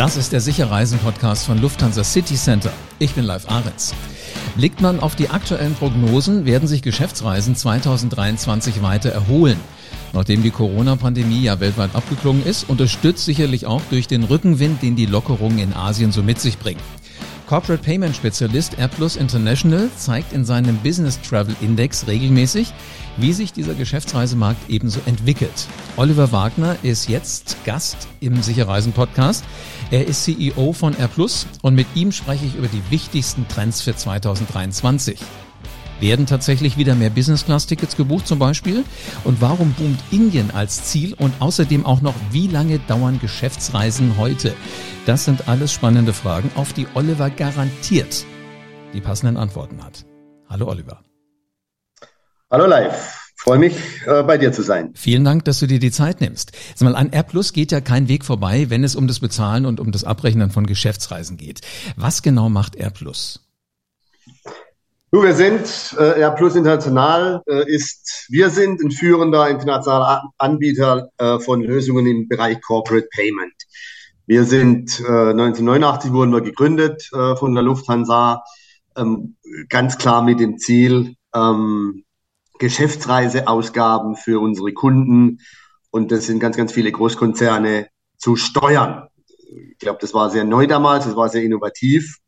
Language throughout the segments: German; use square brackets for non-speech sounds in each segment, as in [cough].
Das ist der Sicherreisen-Podcast von Lufthansa City Center. Ich bin Live Ahrens. Blickt man auf die aktuellen Prognosen, werden sich Geschäftsreisen 2023 weiter erholen. Nachdem die Corona-Pandemie ja weltweit abgeklungen ist, unterstützt sicherlich auch durch den Rückenwind, den die Lockerungen in Asien so mit sich bringen. Corporate Payment Spezialist AirPlus International zeigt in seinem Business Travel Index regelmäßig, wie sich dieser Geschäftsreisemarkt ebenso entwickelt. Oliver Wagner ist jetzt Gast im Sicherreisen Podcast. Er ist CEO von AirPlus und mit ihm spreche ich über die wichtigsten Trends für 2023. Werden tatsächlich wieder mehr Business-Class-Tickets gebucht zum Beispiel? Und warum boomt Indien als Ziel? Und außerdem auch noch, wie lange dauern Geschäftsreisen heute? Das sind alles spannende Fragen, auf die Oliver garantiert die passenden Antworten hat. Hallo Oliver. Hallo live. Freue mich, äh, bei dir zu sein. Vielen Dank, dass du dir die Zeit nimmst. Sag mal, an AirPlus geht ja kein Weg vorbei, wenn es um das Bezahlen und um das Abrechnen von Geschäftsreisen geht. Was genau macht AirPlus? Du, wir sind, äh, AirPlus International äh, ist, wir sind ein führender internationaler Anbieter äh, von Lösungen im Bereich Corporate Payment. Wir sind, äh, 1989 wurden wir gegründet äh, von der Lufthansa, ähm, ganz klar mit dem Ziel, ähm, Geschäftsreiseausgaben für unsere Kunden und das sind ganz, ganz viele Großkonzerne zu steuern. Ich glaube, das war sehr neu damals, das war sehr innovativ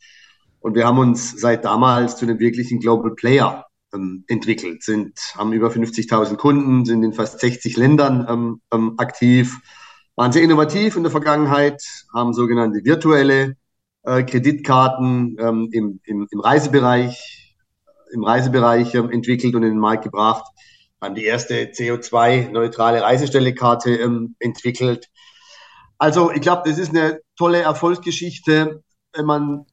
und wir haben uns seit damals zu einem wirklichen Global Player ähm, entwickelt, sind, haben über 50.000 Kunden, sind in fast 60 Ländern ähm, ähm, aktiv, waren sehr innovativ in der Vergangenheit, haben sogenannte virtuelle äh, Kreditkarten ähm, im, im, im Reisebereich im Reisebereich ähm, entwickelt und in den Markt gebracht. Haben die erste CO2-neutrale Reisestellekarte ähm, entwickelt. Also ich glaube, das ist eine tolle Erfolgsgeschichte, wenn man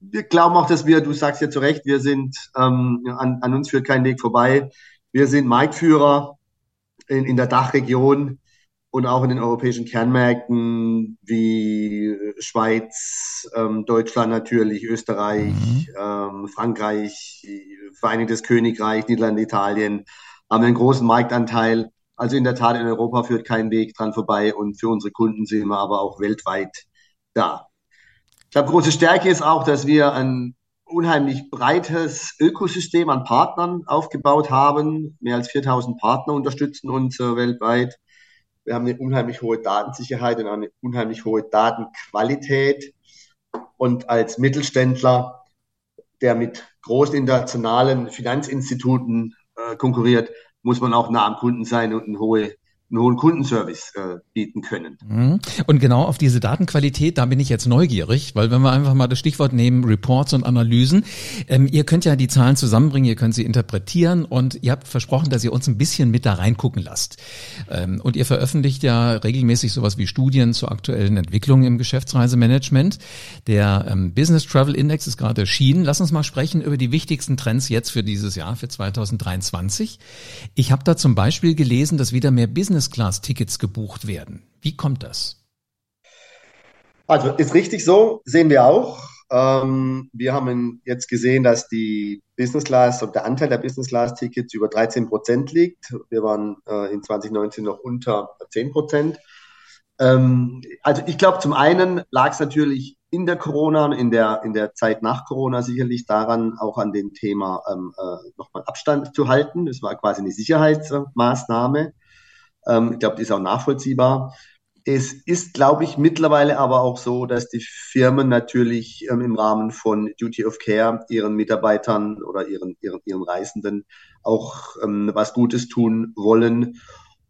wir glauben auch, dass wir, du sagst ja zu Recht, wir sind, ähm, an, an uns führt kein Weg vorbei. Wir sind Marktführer in, in der Dachregion und auch in den europäischen Kernmärkten wie Schweiz, ähm, Deutschland natürlich, Österreich, mhm. ähm, Frankreich, Vereinigtes Königreich, Niederlande, Italien haben einen großen Marktanteil. Also in der Tat in Europa führt kein Weg dran vorbei und für unsere Kunden sind wir aber auch weltweit da. Glaube, große Stärke ist auch, dass wir ein unheimlich breites Ökosystem an Partnern aufgebaut haben. Mehr als 4000 Partner unterstützen uns äh, weltweit. Wir haben eine unheimlich hohe Datensicherheit und eine unheimlich hohe Datenqualität. Und als Mittelständler, der mit großen internationalen Finanzinstituten äh, konkurriert, muss man auch nah am Kunden sein und eine hohe einen hohen Kundenservice äh, bieten können. Mhm. Und genau auf diese Datenqualität, da bin ich jetzt neugierig, weil wenn wir einfach mal das Stichwort nehmen, Reports und Analysen, ähm, ihr könnt ja die Zahlen zusammenbringen, ihr könnt sie interpretieren und ihr habt versprochen, dass ihr uns ein bisschen mit da reingucken lasst. Ähm, und ihr veröffentlicht ja regelmäßig sowas wie Studien zur aktuellen Entwicklung im Geschäftsreisemanagement. Der ähm, Business Travel Index ist gerade erschienen. Lass uns mal sprechen über die wichtigsten Trends jetzt für dieses Jahr, für 2023. Ich habe da zum Beispiel gelesen, dass wieder mehr Business Business-Class-Tickets gebucht werden. Wie kommt das? Also ist richtig so, sehen wir auch. Ähm, wir haben jetzt gesehen, dass die Business Class und der Anteil der Business Class Tickets über 13 Prozent liegt. Wir waren äh, in 2019 noch unter 10 Prozent. Ähm, also ich glaube, zum einen lag es natürlich in der Corona, in der, in der Zeit nach Corona sicherlich daran, auch an dem Thema ähm, äh, nochmal Abstand zu halten. Das war quasi eine Sicherheitsmaßnahme. Ähm, ich glaube, die ist auch nachvollziehbar. Es ist, glaube ich, mittlerweile aber auch so, dass die Firmen natürlich ähm, im Rahmen von Duty of Care ihren Mitarbeitern oder ihren, ihren, ihren Reisenden auch ähm, was Gutes tun wollen.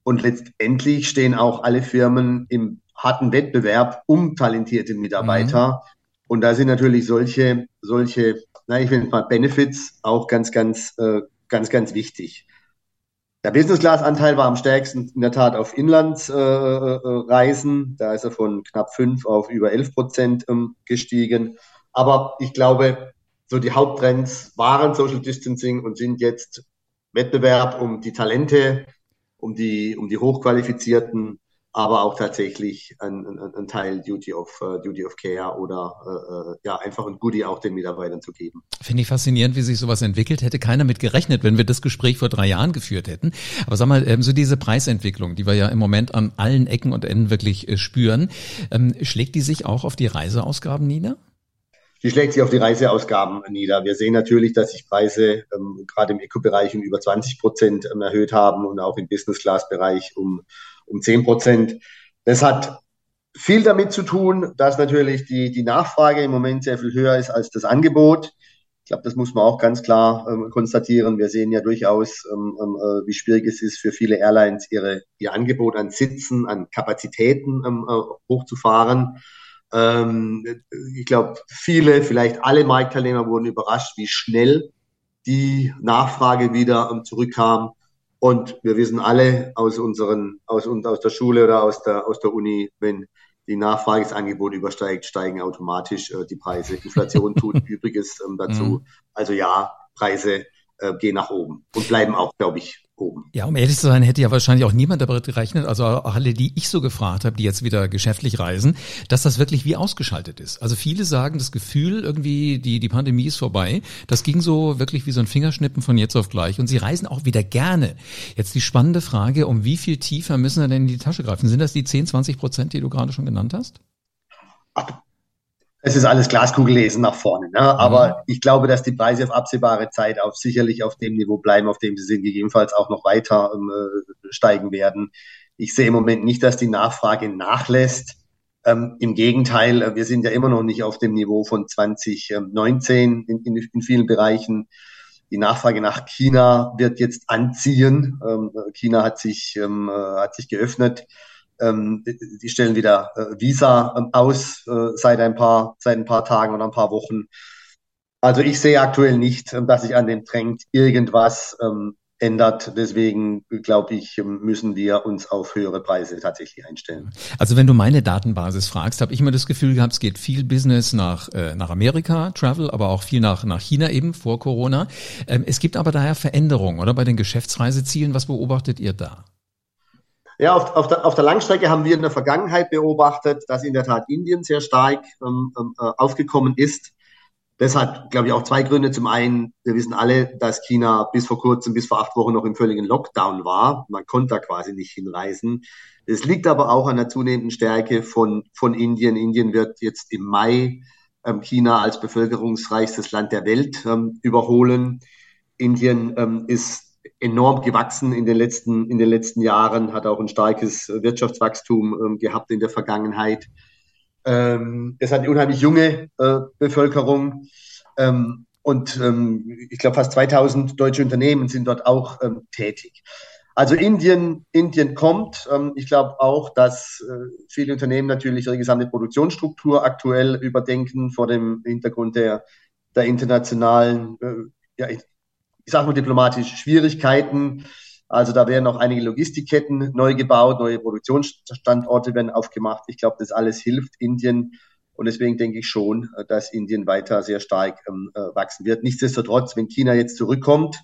Und letztendlich stehen auch alle Firmen im harten Wettbewerb um talentierte Mitarbeiter. Mhm. Und da sind natürlich solche, solche, na, ich will mal Benefits auch ganz, ganz, äh, ganz, ganz wichtig. Der Business Class Anteil war am stärksten in der Tat auf Inlandsreisen. Äh, da ist er von knapp fünf auf über elf Prozent ähm, gestiegen. Aber ich glaube, so die Haupttrends waren Social Distancing und sind jetzt Wettbewerb um die Talente, um die, um die hochqualifizierten aber auch tatsächlich ein, ein, ein Teil Duty of, uh, Duty of Care oder uh, ja, einfach ein Goodie auch den Mitarbeitern zu geben. Finde ich faszinierend, wie sich sowas entwickelt. Hätte keiner mit gerechnet, wenn wir das Gespräch vor drei Jahren geführt hätten. Aber sag mal, ähm, so diese Preisentwicklung, die wir ja im Moment an allen Ecken und Enden wirklich äh, spüren, ähm, schlägt die sich auch auf die Reiseausgaben nieder? Die schlägt sich auf die Reiseausgaben nieder. Wir sehen natürlich, dass sich Preise ähm, gerade im Eco-Bereich um über 20 Prozent ähm, erhöht haben und auch im Business-Class-Bereich um um 10 Prozent. Das hat viel damit zu tun, dass natürlich die, die Nachfrage im Moment sehr viel höher ist als das Angebot. Ich glaube, das muss man auch ganz klar ähm, konstatieren. Wir sehen ja durchaus, ähm, ähm, äh, wie schwierig es ist für viele Airlines, ihre, ihr Angebot an Sitzen, an Kapazitäten ähm, äh, hochzufahren. Ähm, ich glaube, viele, vielleicht alle Marktteilnehmer wurden überrascht, wie schnell die Nachfrage wieder ähm, zurückkam. Und wir wissen alle aus unseren, aus, aus der Schule oder aus der, aus der Uni, wenn die Nachfrage das Angebot übersteigt, steigen automatisch äh, die Preise. Inflation tut [laughs] Übriges ähm, dazu. Mhm. Also ja, Preise äh, gehen nach oben und bleiben auch, glaube ich, oben. Ja, um ehrlich zu sein, hätte ja wahrscheinlich auch niemand damit gerechnet, also auch alle, die ich so gefragt habe, die jetzt wieder geschäftlich reisen, dass das wirklich wie ausgeschaltet ist. Also viele sagen, das Gefühl irgendwie, die, die Pandemie ist vorbei. Das ging so wirklich wie so ein Fingerschnippen von jetzt auf gleich. Und sie reisen auch wieder gerne. Jetzt die spannende Frage, um wie viel tiefer müssen wir denn in die Tasche greifen? Sind das die 10, 20 Prozent, die du gerade schon genannt hast? Ach, es ist alles Glaskugellesen nach vorne. Ne? Aber mhm. ich glaube, dass die Preise auf absehbare Zeit auf sicherlich auf dem Niveau bleiben, auf dem sie sind, gegebenenfalls auch noch weiter ähm, äh, steigen werden. Ich sehe im Moment nicht, dass die Nachfrage nachlässt. Ähm, Im Gegenteil, äh, wir sind ja immer noch nicht auf dem Niveau von 2019 in, in, in vielen Bereichen. Die Nachfrage nach China wird jetzt anziehen. Ähm, China hat sich, ähm, äh, hat sich geöffnet ähm, die stellen wieder äh, Visa ähm, aus äh, seit ein paar seit ein paar Tagen oder ein paar Wochen. Also ich sehe aktuell nicht, ähm, dass sich an dem Trend irgendwas ähm, ändert. Deswegen glaube ich, ähm, müssen wir uns auf höhere Preise tatsächlich einstellen. Also wenn du meine Datenbasis fragst, habe ich immer das Gefühl gehabt, es geht viel Business nach, äh, nach Amerika, Travel, aber auch viel nach, nach China eben vor Corona. Ähm, es gibt aber daher Veränderungen, oder bei den Geschäftsreisezielen. Was beobachtet ihr da? Ja, auf, auf, der, auf der Langstrecke haben wir in der Vergangenheit beobachtet, dass in der Tat Indien sehr stark ähm, ähm, äh, aufgekommen ist. Das hat, glaube ich, auch zwei Gründe. Zum einen, wir wissen alle, dass China bis vor kurzem, bis vor acht Wochen noch im völligen Lockdown war. Man konnte da quasi nicht hinreisen. Es liegt aber auch an der zunehmenden Stärke von, von Indien. Indien wird jetzt im Mai ähm, China als bevölkerungsreichstes Land der Welt ähm, überholen. Indien ähm, ist enorm gewachsen in den letzten, in den letzten Jahren, hat auch ein starkes Wirtschaftswachstum ähm, gehabt in der Vergangenheit. Ähm, es hat eine unheimlich junge äh, Bevölkerung. Ähm, und ich glaube, fast 2000 deutsche Unternehmen sind dort auch tätig. Also Indien, Indien kommt. Ich glaube auch, dass äh, viele Unternehmen natürlich ihre gesamte Produktionsstruktur aktuell überdenken vor dem Hintergrund der, der internationalen äh, ja, ich sage mal diplomatisch, Schwierigkeiten. Also da werden auch einige Logistikketten neu gebaut, neue Produktionsstandorte werden aufgemacht. Ich glaube, das alles hilft Indien. Und deswegen denke ich schon, dass Indien weiter sehr stark ähm, äh, wachsen wird. Nichtsdestotrotz, wenn China jetzt zurückkommt,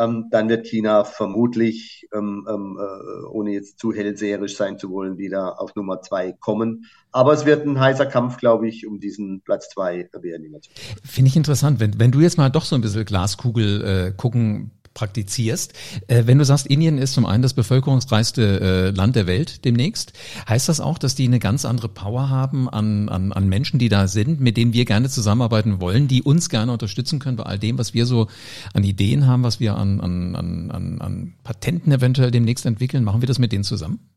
ähm, dann wird China vermutlich, ähm, ähm, äh, ohne jetzt zu hellseherisch sein zu wollen, wieder auf Nummer zwei kommen. Aber es wird ein heißer Kampf, glaube ich, um diesen Platz zwei werden. Finde ich interessant, wenn, wenn du jetzt mal doch so ein bisschen Glaskugel äh, gucken praktizierst. Äh, wenn du sagst, Indien ist zum einen das bevölkerungsreichste äh, Land der Welt demnächst, heißt das auch, dass die eine ganz andere Power haben an, an, an Menschen, die da sind, mit denen wir gerne zusammenarbeiten wollen, die uns gerne unterstützen können bei all dem, was wir so an Ideen haben, was wir an, an, an, an, Patenten eventuell demnächst entwickeln? Machen wir das mit denen zusammen?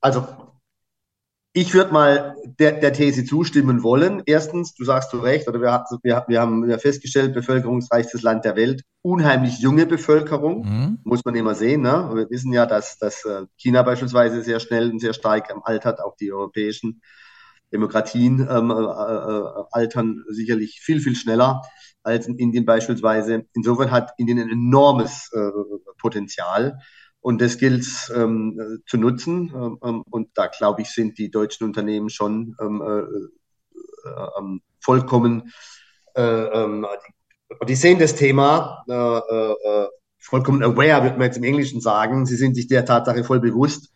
Also ich würde mal der, der These zustimmen wollen. Erstens, du sagst zu Recht, oder wir, wir, wir haben ja festgestellt, bevölkerungsreichstes Land der Welt, unheimlich junge Bevölkerung, mhm. muss man immer sehen. Ne? Wir wissen ja, dass, dass äh, China beispielsweise sehr schnell und sehr stark altert, auch die europäischen Demokratien ähm, äh, äh, altern sicherlich viel, viel schneller als in Indien beispielsweise. Insofern hat Indien ein enormes äh, Potenzial. Und das gilt ähm, zu nutzen. Ähm, und da, glaube ich, sind die deutschen Unternehmen schon ähm, äh, äh, ähm, vollkommen, äh, ähm, die, sehen das Thema äh, äh, vollkommen aware, wird man jetzt im Englischen sagen. Sie sind sich der Tatsache voll bewusst.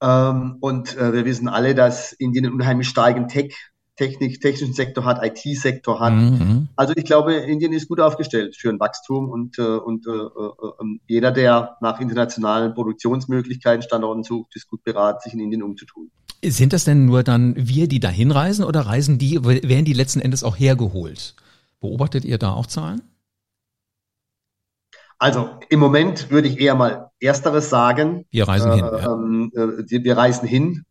Ähm, und äh, wir wissen alle, dass Indien einen unheimlich starken Tech, Technik, technischen Sektor hat, IT-Sektor hat. Mhm. Also ich glaube, Indien ist gut aufgestellt für ein Wachstum und, äh, und äh, äh, ähm, jeder, der nach internationalen Produktionsmöglichkeiten, Standorten sucht, ist gut beraten, sich in Indien umzutun. Sind das denn nur dann wir, die dahin reisen oder reisen die, werden die letzten Endes auch hergeholt? Beobachtet ihr da auch Zahlen? Also im Moment würde ich eher mal Ersteres sagen. Wir reisen äh, hin. Ja. Ähm, äh, wir reisen hin.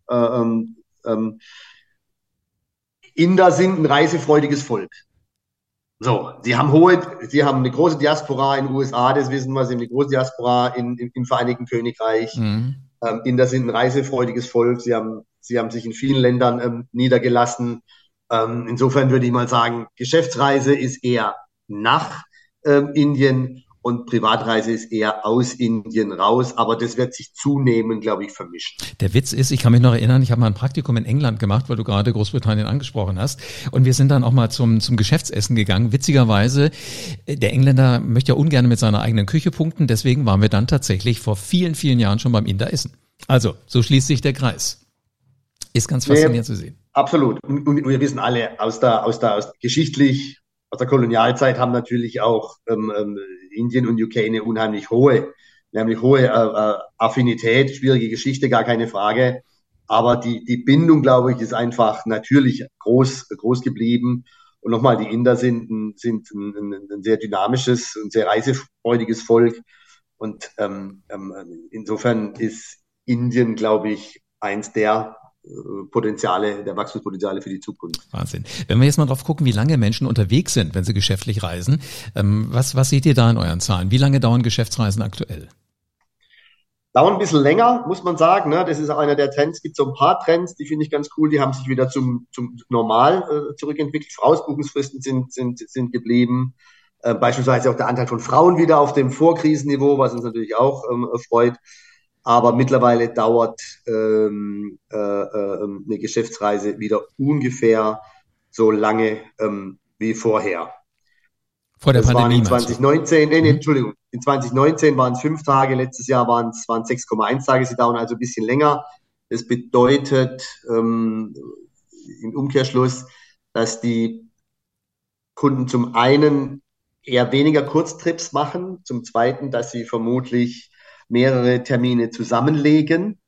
Inder sind ein reisefreudiges Volk. So, sie haben hohe, sie haben eine große Diaspora in den USA, das wissen wir, sie haben eine große Diaspora in, in, im Vereinigten Königreich. Mhm. Ähm, Inder sind ein reisefreudiges Volk, sie haben, sie haben sich in vielen Ländern ähm, niedergelassen. Ähm, insofern würde ich mal sagen, Geschäftsreise ist eher nach ähm, Indien und Privatreise ist eher aus Indien raus, aber das wird sich zunehmend, glaube ich, vermischen. Der Witz ist, ich kann mich noch erinnern, ich habe mal ein Praktikum in England gemacht, weil du gerade Großbritannien angesprochen hast und wir sind dann auch mal zum, zum Geschäftsessen gegangen. Witzigerweise, der Engländer möchte ja ungern mit seiner eigenen Küche punkten, deswegen waren wir dann tatsächlich vor vielen, vielen Jahren schon beim Inder essen. Also, so schließt sich der Kreis. Ist ganz faszinierend nee, zu sehen. Absolut. Und, und, wir wissen alle, aus der, aus der, aus geschichtlich, aus der Kolonialzeit haben natürlich auch ähm, ähm, Indien und UK eine unheimlich hohe, nämlich hohe äh, äh, Affinität, schwierige Geschichte, gar keine Frage. Aber die, die Bindung, glaube ich, ist einfach natürlich groß, groß geblieben. Und nochmal, die Inder sind, sind ein, ein, ein sehr dynamisches und sehr reisefreudiges Volk. Und ähm, ähm, insofern ist Indien, glaube ich, eins der Potenziale, der Wachstumspotenziale für die Zukunft. Wahnsinn. Wenn wir jetzt mal drauf gucken, wie lange Menschen unterwegs sind, wenn sie geschäftlich reisen, ähm, was, was seht ihr da in euren Zahlen? Wie lange dauern Geschäftsreisen aktuell? Dauern ein bisschen länger, muss man sagen. Ne? Das ist auch einer der Trends. Es gibt so ein paar Trends, die finde ich ganz cool. Die haben sich wieder zum, zum Normal äh, zurückentwickelt. Vorausbuchungsfristen sind, sind, sind geblieben. Äh, beispielsweise auch der Anteil von Frauen wieder auf dem Vorkrisenniveau, was uns natürlich auch ähm, freut. Aber mittlerweile dauert ähm, äh, äh, eine Geschäftsreise wieder ungefähr so lange ähm, wie vorher. Vor der das Pandemie. Waren in 2019, nee, nee, mhm. Entschuldigung, in 2019 waren es fünf Tage, letztes Jahr waren es waren 6,1 Tage, sie dauern also ein bisschen länger. Das bedeutet ähm, im Umkehrschluss, dass die Kunden zum einen eher weniger Kurztrips machen, zum zweiten, dass sie vermutlich mehrere Termine zusammenlegen.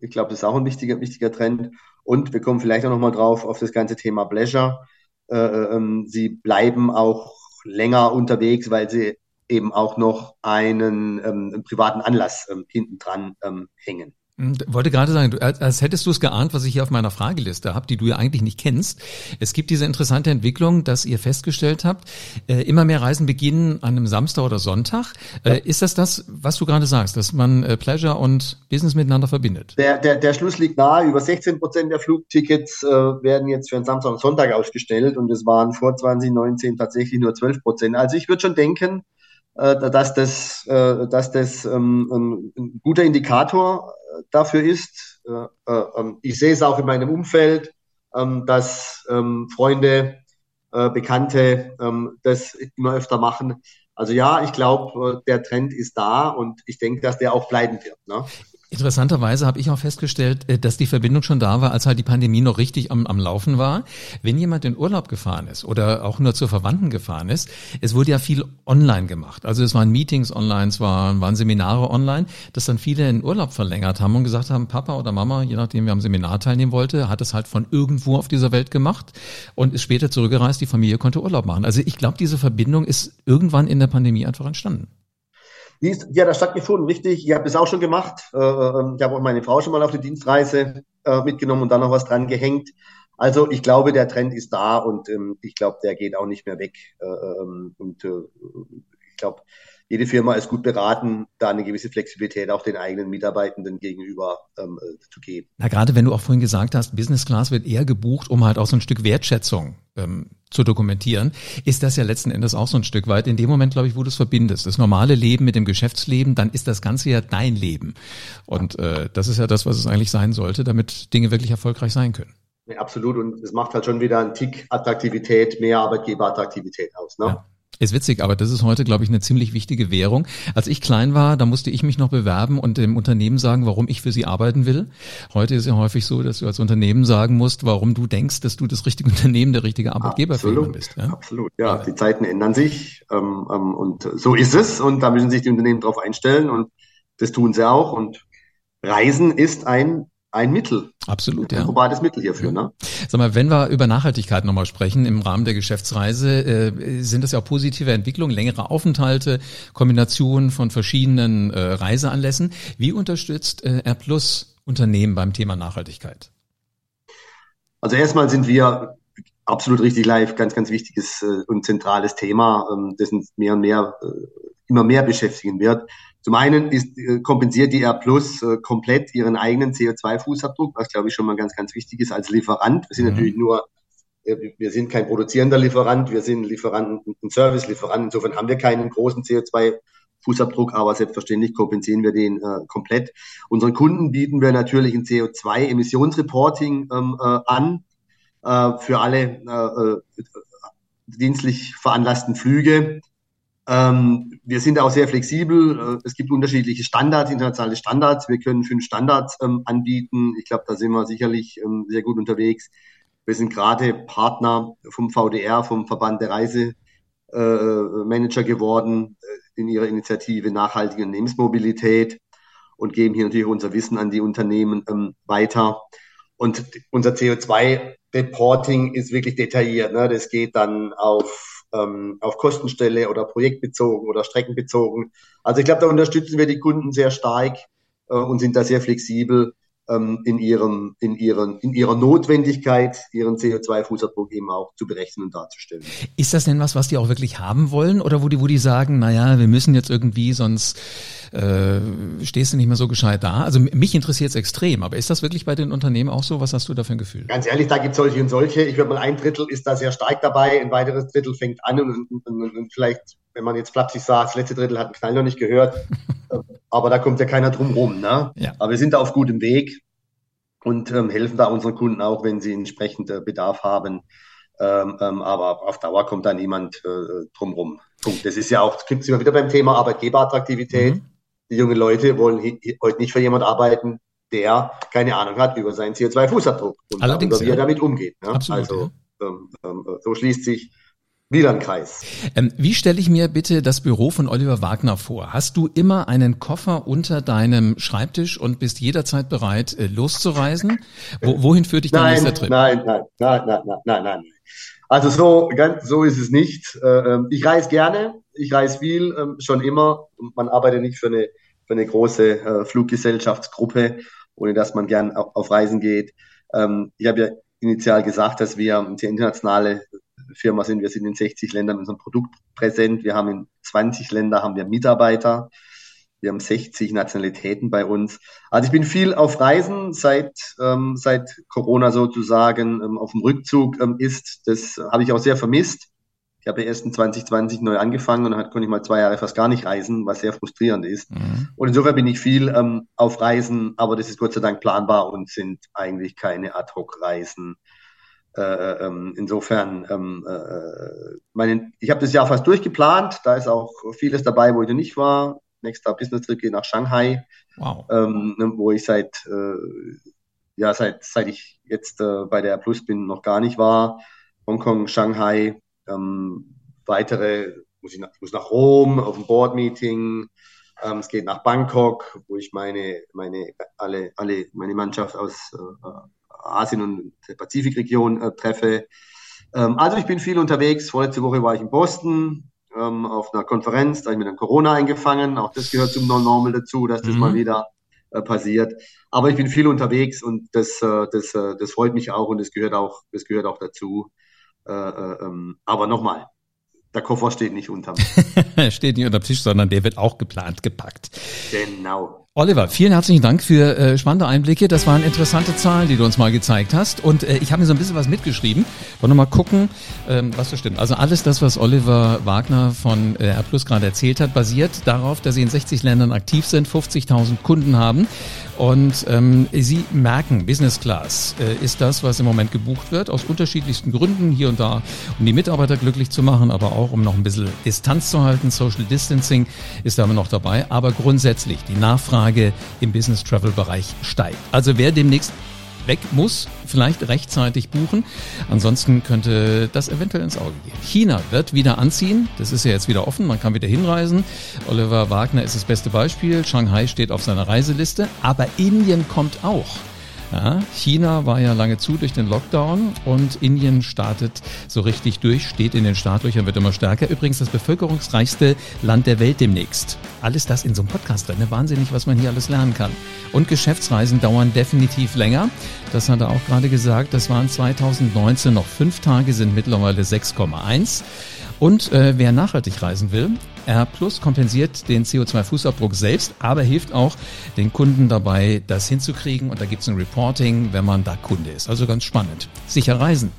Ich glaube, das ist auch ein wichtiger, wichtiger Trend. Und wir kommen vielleicht auch nochmal drauf auf das ganze Thema Pleasure. Äh, äh, ähm, sie bleiben auch länger unterwegs, weil sie eben auch noch einen, ähm, einen privaten Anlass ähm, hinten dran ähm, hängen. Hm, wollte gerade sagen, als hättest du es geahnt, was ich hier auf meiner Frageliste habe, die du ja eigentlich nicht kennst. Es gibt diese interessante Entwicklung, dass ihr festgestellt habt, äh, immer mehr Reisen beginnen an einem Samstag oder Sonntag. Äh, ja. Ist das das, was du gerade sagst, dass man äh, Pleasure und Business miteinander verbindet? Der, der, der Schluss liegt nahe. Über 16 Prozent der Flugtickets werden jetzt für einen Samstag und Sonntag ausgestellt und es waren vor 2019 tatsächlich nur 12 Prozent. Also ich würde schon denken, dass das, dass das ähm, ein guter Indikator dafür ist. Äh, äh, ähm, ich sehe es auch in meinem Umfeld, ähm, dass Freunde, äh, Bekannte das immer öfter machen. Also ja, ich glaube, der Trend ist da und ich denke, dass der auch bleiben wird. Ne? Interessanterweise habe ich auch festgestellt, äh, dass die Verbindung schon da war, als halt die Pandemie noch richtig am, am Laufen war. Wenn jemand in Urlaub gefahren ist oder auch nur zur Verwandten gefahren ist, es wurde ja viel online gemacht. Also es waren Meetings online, es waren, waren Seminare online, dass dann viele in Urlaub verlängert haben und gesagt haben, Papa oder Mama, je nachdem wer am Seminar teilnehmen wollte, hat es halt von irgendwo auf dieser Welt gemacht und ist später zurückgereist, die Familie konnte Urlaub machen. Also ich glaube, diese Verbindung ist irgendwann in der Pandemie einfach entstanden. Die, ist, die hat da stattgefunden, richtig. Ich habe das auch schon gemacht. Äh, ähm, ich habe auch meine Frau schon mal auf die Dienstreise äh, mitgenommen und dann noch was dran gehängt. Also ich glaube, der Trend ist da und ähm, ich glaube, der geht auch nicht mehr weg. Äh, ähm, und äh, ich glaube, jede Firma ist gut beraten, da eine gewisse Flexibilität auch den eigenen Mitarbeitenden gegenüber ähm, äh, zu geben. Na, gerade wenn du auch vorhin gesagt hast, Business Class wird eher gebucht, um halt auch so ein Stück Wertschätzung ähm, zu dokumentieren, ist das ja letzten Endes auch so ein Stück weit. In dem Moment, glaube ich, wo du es verbindest, das normale Leben mit dem Geschäftsleben, dann ist das Ganze ja dein Leben. Und äh, das ist ja das, was es eigentlich sein sollte, damit Dinge wirklich erfolgreich sein können. Ja, absolut. Und es macht halt schon wieder einen Tick Attraktivität, mehr Arbeitgeberattraktivität aus. Ne? Ja. Ist witzig, aber das ist heute, glaube ich, eine ziemlich wichtige Währung. Als ich klein war, da musste ich mich noch bewerben und dem Unternehmen sagen, warum ich für sie arbeiten will. Heute ist ja häufig so, dass du als Unternehmen sagen musst, warum du denkst, dass du das richtige [laughs] Unternehmen, der richtige Arbeitgeber absolut, für jemanden bist. Ja? Absolut, ja. Die Zeiten ändern sich ähm, ähm, und so ist es und da müssen sich die Unternehmen darauf einstellen und das tun sie auch und Reisen ist ein ein Mittel. Absolut, ja. Ein probates Mittel hierfür, ne? Sag mal, wenn wir über Nachhaltigkeit nochmal sprechen im Rahmen der Geschäftsreise, äh, sind das ja auch positive Entwicklungen, längere Aufenthalte, Kombination von verschiedenen äh, Reiseanlässen. Wie unterstützt äh, R Plus Unternehmen beim Thema Nachhaltigkeit? Also erstmal sind wir absolut richtig live, ganz, ganz wichtiges äh, und zentrales Thema, ähm, das uns mehr und mehr, äh, immer mehr beschäftigen wird. Zum einen ist, äh, kompensiert die R Plus äh, komplett ihren eigenen CO2-Fußabdruck, was glaube ich schon mal ganz, ganz wichtig ist als Lieferant. Wir sind mhm. natürlich nur, äh, wir sind kein produzierender Lieferant, wir sind Lieferant, ein Service-Lieferant. Insofern haben wir keinen großen CO2 Fußabdruck, aber selbstverständlich kompensieren wir den äh, komplett. Unseren Kunden bieten wir natürlich ein CO2-Emissionsreporting ähm, äh, an für alle äh, äh, dienstlich veranlassten Flüge. Ähm, wir sind auch sehr flexibel. Äh, es gibt unterschiedliche Standards, internationale Standards. Wir können fünf Standards ähm, anbieten. Ich glaube, da sind wir sicherlich ähm, sehr gut unterwegs. Wir sind gerade Partner vom VDR, vom Verband der Reisemanager äh, geworden äh, in ihrer Initiative Nachhaltige Unternehmensmobilität und geben hier natürlich unser Wissen an die Unternehmen weiter. Und unser CO2-Reporting ist wirklich detailliert. Ne? Das geht dann auf ähm, auf Kostenstelle oder projektbezogen oder streckenbezogen. Also ich glaube, da unterstützen wir die Kunden sehr stark äh, und sind da sehr flexibel ähm, in, ihrem, in, ihren, in ihrer Notwendigkeit, ihren CO2-Fußabdruck eben auch zu berechnen und darzustellen. Ist das denn was, was die auch wirklich haben wollen oder wo die, wo die sagen, naja, wir müssen jetzt irgendwie, sonst äh, stehst du nicht mehr so gescheit da? Also mich interessiert es extrem, aber ist das wirklich bei den Unternehmen auch so? Was hast du da für ein Gefühl? Ganz ehrlich, da gibt es solche und solche. Ich würde mal ein Drittel ist da sehr stark dabei, ein weiteres Drittel fängt an und, und, und, und vielleicht, wenn man jetzt flapsig sagt, das letzte Drittel hat den Knall noch nicht gehört. [laughs] aber da kommt ja keiner drum rum. Ne? Ja. Aber wir sind da auf gutem Weg und ähm, helfen da unseren Kunden auch, wenn sie entsprechend äh, Bedarf haben. Ähm, ähm, aber auf Dauer kommt da niemand äh, drum rum. Punkt. Das ist ja auch, gibt es immer wieder beim Thema Arbeitgeberattraktivität. Mhm. Die jungen Leute wollen heute nicht für jemand arbeiten, der keine Ahnung hat über seinen CO2-Fußabdruck und Allerdings, wie er damit umgeht. Ne? Absolut, also ja. ähm, ähm, so schließt sich wieder ein Kreis. Ähm, wie stelle ich mir bitte das Büro von Oliver Wagner vor? Hast du immer einen Koffer unter deinem Schreibtisch und bist jederzeit bereit, äh, loszureisen? Wo, wohin führt dich dein nächster Trip? Nein, nein, nein, nein, nein, nein, nein. Also so, ganz, so ist es nicht. Äh, ähm, ich reise gerne, ich reise viel, ähm, schon immer. Man arbeitet nicht für eine, für eine große äh, Fluggesellschaftsgruppe, ohne dass man gern auf Reisen geht. Ähm, ich habe ja initial gesagt, dass wir eine internationale Firma sind. Wir sind in 60 Ländern mit unserem Produkt präsent. Wir haben in 20 Ländern haben wir Mitarbeiter. Wir haben 60 Nationalitäten bei uns. Also ich bin viel auf Reisen, seit, ähm, seit Corona sozusagen ähm, auf dem Rückzug ähm, ist. Das habe ich auch sehr vermisst. Ich habe erst in 2020 neu angefangen und dann konnte ich mal zwei Jahre fast gar nicht reisen, was sehr frustrierend ist. Mhm. Und insofern bin ich viel ähm, auf Reisen, aber das ist Gott sei Dank planbar und sind eigentlich keine Ad-Hoc-Reisen. Äh, äh ähm, insofern, ähm, äh, meine, ich habe das Jahr fast durchgeplant. Da ist auch vieles dabei, wo ich noch nicht war nächster Business-Trip geht nach Shanghai, wow. ähm, ne, wo ich seit, äh, ja, seit, seit ich jetzt äh, bei der Plus bin, noch gar nicht war. Hongkong, Shanghai, ähm, weitere, muss ich nach, muss nach Rom auf ein Board-Meeting. Ähm, es geht nach Bangkok, wo ich meine, meine, alle, alle, meine Mannschaft aus äh, Asien und der Pazifikregion äh, treffe. Ähm, also ich bin viel unterwegs. Vorletzte Woche war ich in Boston, ähm, auf einer Konferenz, da habe ich mir dann Corona eingefangen. Auch das gehört zum Non-Normal dazu, dass das mhm. mal wieder äh, passiert. Aber ich bin viel unterwegs und das, äh, das, äh, das freut mich auch und das gehört auch, das gehört auch dazu. Äh, äh, ähm, aber nochmal, der Koffer steht nicht unterm. [laughs] steht nicht unterm Tisch, sondern der wird auch geplant gepackt. Genau. Oliver, vielen herzlichen Dank für äh, spannende Einblicke. Das waren interessante Zahlen, die du uns mal gezeigt hast. Und äh, ich habe mir so ein bisschen was mitgeschrieben. Wollen wir mal gucken, ähm, was das stimmt. Also alles das, was Oliver Wagner von äh, R Plus gerade erzählt hat, basiert darauf, dass sie in 60 Ländern aktiv sind, 50.000 Kunden haben. Und ähm, Sie merken, Business Class äh, ist das, was im Moment gebucht wird, aus unterschiedlichsten Gründen, hier und da, um die Mitarbeiter glücklich zu machen, aber auch um noch ein bisschen Distanz zu halten. Social Distancing ist aber noch dabei. Aber grundsätzlich, die Nachfrage im Business-Travel-Bereich steigt. Also wer demnächst weg muss, vielleicht rechtzeitig buchen. Ansonsten könnte das eventuell ins Auge gehen. China wird wieder anziehen. Das ist ja jetzt wieder offen. Man kann wieder hinreisen. Oliver Wagner ist das beste Beispiel. Shanghai steht auf seiner Reiseliste. Aber Indien kommt auch. Ja, China war ja lange zu durch den Lockdown und Indien startet so richtig durch, steht in den Startlöchern, wird immer stärker. Übrigens das bevölkerungsreichste Land der Welt demnächst. Alles das in so einem Podcast drin. Wahnsinnig, was man hier alles lernen kann. Und Geschäftsreisen dauern definitiv länger. Das hat er auch gerade gesagt. Das waren 2019 noch fünf Tage, sind mittlerweile 6,1. Und äh, wer nachhaltig reisen will, R Plus kompensiert den CO2-Fußabdruck selbst, aber hilft auch den Kunden dabei, das hinzukriegen. Und da gibt es ein Reporting, wenn man da Kunde ist. Also ganz spannend. Sicher reisen.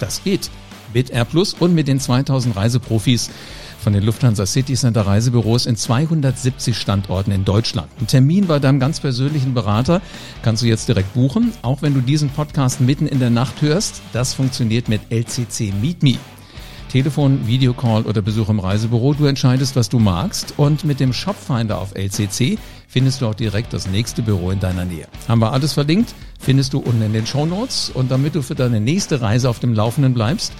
Das geht mit R Plus und mit den 2000 Reiseprofis von den Lufthansa City Center Reisebüros in 270 Standorten in Deutschland. Ein Termin bei deinem ganz persönlichen Berater kannst du jetzt direkt buchen, auch wenn du diesen Podcast mitten in der Nacht hörst. Das funktioniert mit LCC Meet Me. Telefon, Videocall oder Besuch im Reisebüro. Du entscheidest, was du magst. Und mit dem Shopfinder auf LCC findest du auch direkt das nächste Büro in deiner Nähe. Haben wir alles verlinkt? Findest du unten in den Show Notes. Und damit du für deine nächste Reise auf dem Laufenden bleibst,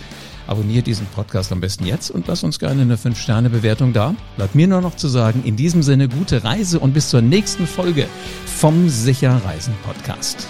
abonniere diesen Podcast am besten jetzt und lass uns gerne eine 5-Sterne-Bewertung da. Bleibt mir nur noch zu sagen, in diesem Sinne gute Reise und bis zur nächsten Folge vom Sicher Reisen Podcast.